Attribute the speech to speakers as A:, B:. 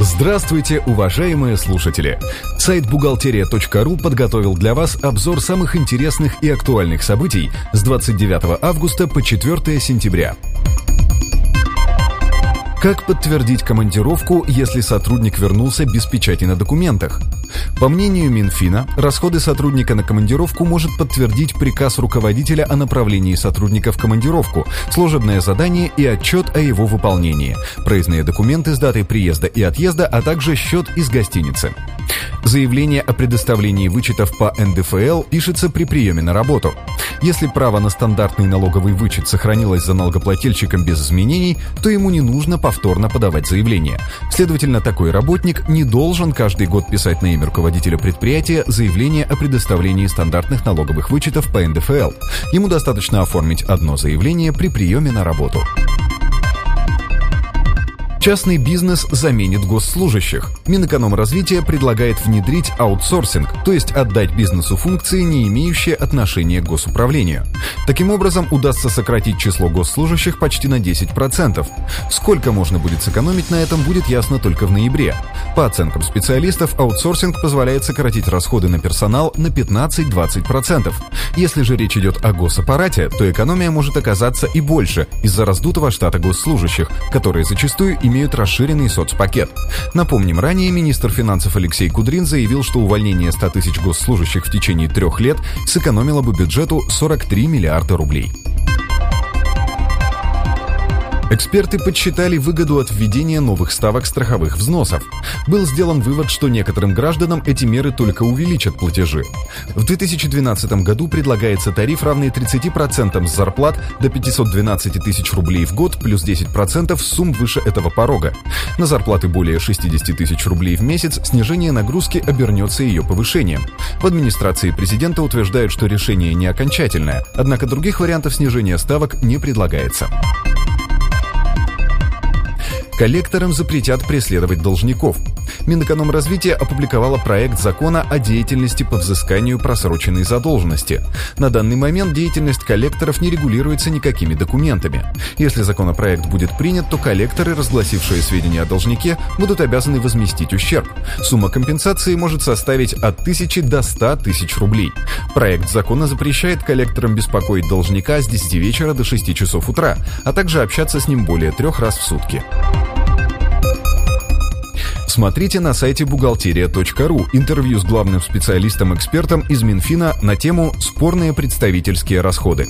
A: Здравствуйте, уважаемые слушатели! Сайт бухгалтерия.ру подготовил для вас обзор самых интересных и актуальных событий с 29 августа по 4 сентября. Как подтвердить командировку, если сотрудник вернулся без печати на документах? По мнению Минфина, расходы сотрудника на командировку может подтвердить приказ руководителя о направлении сотрудника в командировку, служебное задание и отчет о его выполнении, проездные документы с датой приезда и отъезда, а также счет из гостиницы. Заявление о предоставлении вычетов по НДФЛ пишется при приеме на работу. Если право на стандартный налоговый вычет сохранилось за налогоплательщиком без изменений, то ему не нужно повторно подавать заявление. Следовательно, такой работник не должен каждый год писать на имя руководителя предприятия заявление о предоставлении стандартных налоговых вычетов по НДФЛ. Ему достаточно оформить одно заявление при приеме на работу. Частный бизнес заменит госслужащих. Минэкономразвития предлагает внедрить аутсорсинг, то есть отдать бизнесу функции, не имеющие отношения к госуправлению. Таким образом, удастся сократить число госслужащих почти на 10%. Сколько можно будет сэкономить на этом, будет ясно только в ноябре. По оценкам специалистов, аутсорсинг позволяет сократить расходы на персонал на 15-20%. Если же речь идет о госаппарате, то экономия может оказаться и больше из-за раздутого штата госслужащих, которые зачастую имеют расширенный соцпакет. Напомним, ранее министр финансов Алексей Кудрин заявил, что увольнение 100 тысяч госслужащих в течение трех лет сэкономило бы бюджету 43 миллиарда рублей. Эксперты подсчитали выгоду от введения новых ставок страховых взносов. Был сделан вывод, что некоторым гражданам эти меры только увеличат платежи. В 2012 году предлагается тариф, равный 30% с зарплат до 512 тысяч рублей в год плюс 10% сумм выше этого порога. На зарплаты более 60 тысяч рублей в месяц снижение нагрузки обернется ее повышением. В администрации президента утверждают, что решение не окончательное, однако других вариантов снижения ставок не предлагается. Коллекторам запретят преследовать должников. Минэкономразвития опубликовала проект закона о деятельности по взысканию просроченной задолженности. На данный момент деятельность коллекторов не регулируется никакими документами. Если законопроект будет принят, то коллекторы, разгласившие сведения о должнике, будут обязаны возместить ущерб. Сумма компенсации может составить от 1000 до 100 тысяч рублей. Проект закона запрещает коллекторам беспокоить должника с 10 вечера до 6 часов утра, а также общаться с ним более трех раз в сутки. Смотрите на сайте бухгалтерия.ру интервью с главным специалистом-экспертом из Минфина на тему «Спорные представительские расходы».